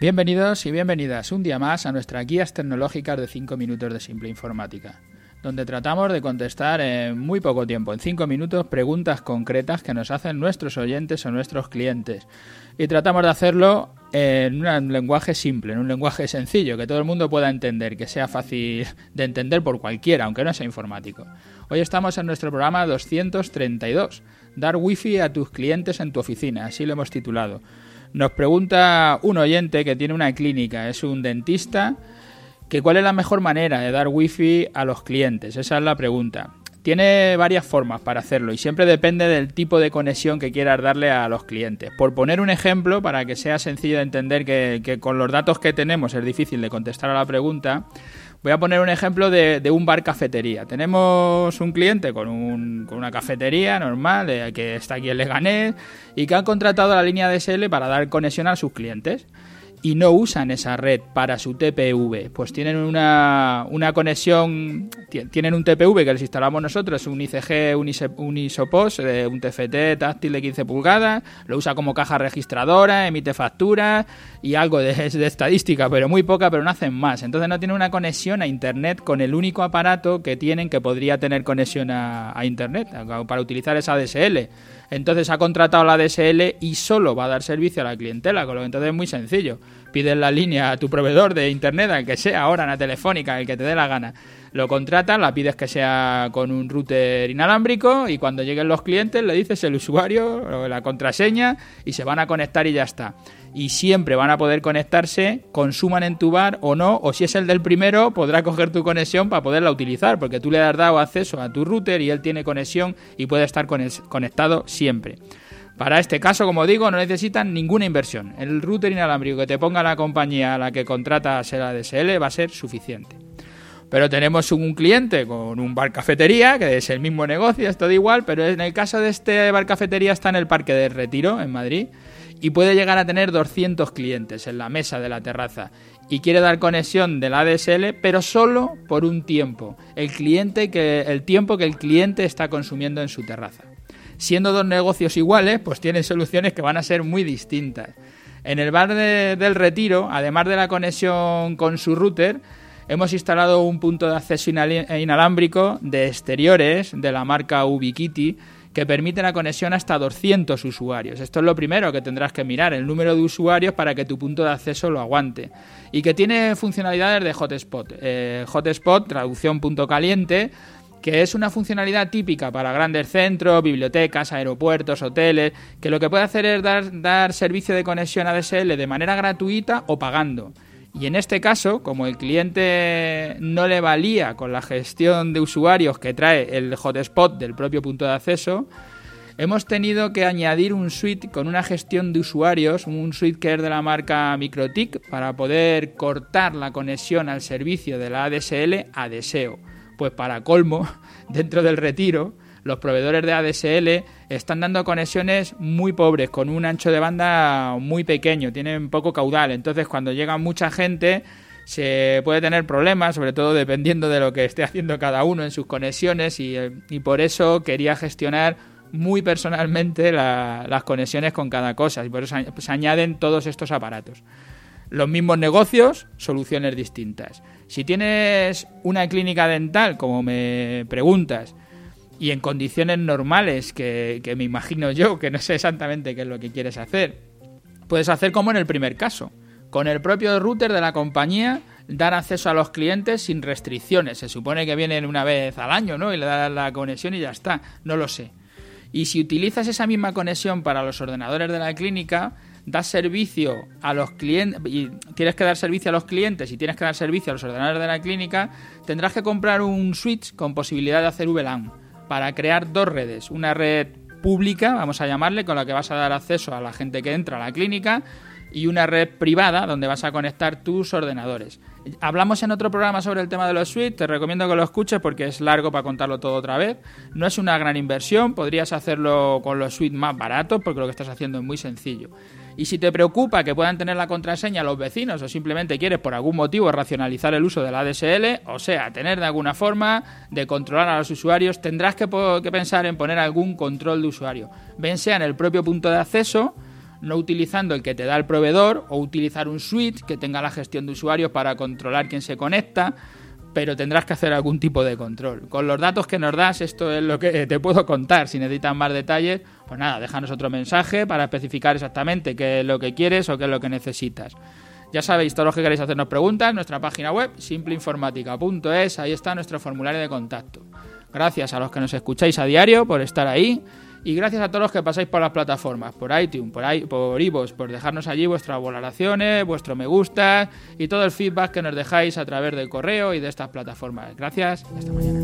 Bienvenidos y bienvenidas un día más a nuestras guías tecnológicas de 5 minutos de simple informática, donde tratamos de contestar en muy poco tiempo, en 5 minutos, preguntas concretas que nos hacen nuestros oyentes o nuestros clientes. Y tratamos de hacerlo en un lenguaje simple, en un lenguaje sencillo, que todo el mundo pueda entender, que sea fácil de entender por cualquiera, aunque no sea informático. Hoy estamos en nuestro programa 232, dar wifi a tus clientes en tu oficina, así lo hemos titulado. Nos pregunta un oyente que tiene una clínica, es un dentista, que cuál es la mejor manera de dar wifi a los clientes. Esa es la pregunta. Tiene varias formas para hacerlo y siempre depende del tipo de conexión que quieras darle a los clientes. Por poner un ejemplo, para que sea sencillo de entender que, que con los datos que tenemos es difícil de contestar a la pregunta, Voy a poner un ejemplo de, un bar cafetería. Tenemos un cliente con, una cafetería normal eh, que está aquí en Leganés y que ha contratado la línea DSL para dar conexión a sus clientes y no usan esa red para su TPV, pues tienen una, una conexión, tienen un TPV que les instalamos nosotros, un ICG Unisopos, eh, un TFT táctil de 15 pulgadas, lo usa como caja registradora, emite facturas y algo de, estadística, pero muy poca, pero no hacen más. Entonces no tienen una conexión a Internet con el único aparato que tienen que podría tener conexión a, a Internet para utilizar esa DSL. Entonces ha contratado la DSL y solo va a dar servicio a la clientela, con lo que entonces es muy sencillo. Pides la línea a tu proveedor de internet, al que sea ahora, en la telefónica, el que te dé la gana. Lo contratas, la pides que sea con un router inalámbrico y cuando lleguen los clientes le dices el usuario la contraseña y se van a conectar y ya está y siempre van a poder conectarse, consuman en tu bar o no, o si es el del primero, podrá coger tu conexión para poderla utilizar, porque tú le has dado acceso a tu router y él tiene conexión y puede estar conectado siempre. Para este caso, como digo, no necesitan ninguna inversión. El router inalámbrico que te ponga la compañía a la que contratas el ADSL va a ser suficiente. Pero tenemos un cliente con un bar cafetería, que es el mismo negocio, es todo igual, pero en el caso de este bar cafetería está en el Parque de Retiro, en Madrid y puede llegar a tener 200 clientes en la mesa de la terraza y quiere dar conexión del ADSL, pero solo por un tiempo, el cliente que el tiempo que el cliente está consumiendo en su terraza. Siendo dos negocios iguales, pues tienen soluciones que van a ser muy distintas. En el bar del Retiro, además de la conexión con su router, hemos instalado un punto de acceso inalámbrico de exteriores de la marca Ubiquiti que permite la conexión hasta 200 usuarios. Esto es lo primero que tendrás que mirar, el número de usuarios para que tu punto de acceso lo aguante. Y que tiene funcionalidades de hotspot. Eh, hotspot, traducción punto caliente, que es una funcionalidad típica para grandes centros, bibliotecas, aeropuertos, hoteles, que lo que puede hacer es dar, dar servicio de conexión ADSL de manera gratuita o pagando. Y en este caso, como el cliente no le valía con la gestión de usuarios que trae el hotspot del propio punto de acceso, hemos tenido que añadir un suite con una gestión de usuarios, un suite que es de la marca MikroTik, para poder cortar la conexión al servicio de la ADSL a deseo. Pues para colmo, dentro del retiro, los proveedores de ADSL están dando conexiones muy pobres, con un ancho de banda muy pequeño, tienen poco caudal. Entonces, cuando llega mucha gente, se puede tener problemas, sobre todo dependiendo de lo que esté haciendo cada uno en sus conexiones, y, eh, por eso quería gestionar muy personalmente las conexiones con cada cosa, y por eso se añaden todos estos aparatos. Los mismos negocios, soluciones distintas. Si tienes una clínica dental, como me preguntas, y en condiciones normales, que, me imagino yo, que no sé exactamente qué es lo que quieres hacer, puedes hacer como en el primer caso. Con el propio router de la compañía dar acceso a los clientes sin restricciones. Se supone que vienen una vez al año, ¿no? Y le das la conexión y ya está. No lo sé. Y si utilizas esa misma conexión para los ordenadores de la clínica, das servicio a los clientes y tienes que dar servicio a los clientes y tienes que dar servicio a los ordenadores de la clínica, tendrás que comprar un switch con posibilidad de hacer VLAN para crear dos redes. Una red pública, vamos a llamarle, con la que vas a dar acceso a la gente que entra a la clínica y una red privada donde vas a conectar tus ordenadores. Hablamos en otro programa sobre el tema de los suites, te recomiendo que lo escuches porque es largo para contarlo todo otra vez. No es una gran inversión, podrías hacerlo con los suites más baratos porque lo que estás haciendo es muy sencillo. Y si te preocupa que puedan tener la contraseña los vecinos o simplemente quieres por algún motivo racionalizar el uso de la ADSL, o sea, tener de alguna forma de controlar a los usuarios, tendrás que, pensar en poner algún control de usuario. Ven sea en el propio punto de acceso, no utilizando el que te da el proveedor o utilizar un switch que tenga la gestión de usuarios para controlar quién se conecta, pero tendrás que hacer algún tipo de control. Con los datos que nos das, esto es lo que te puedo contar. Si necesitas más detalles, pues nada, déjanos otro mensaje para especificar exactamente qué es lo que quieres o qué es lo que necesitas. Ya sabéis, todos los que queréis hacernos preguntas, nuestra página web, simpleinformática.es, ahí está nuestro formulario de contacto. Gracias a los que nos escucháis a diario por estar ahí. Y gracias a todos los que pasáis por las plataformas, por iTunes, por, i por iVoox, por dejarnos allí vuestras valoraciones, vuestro me gusta y todo el feedback que nos dejáis a través del correo y de estas plataformas. Gracias hasta mañana.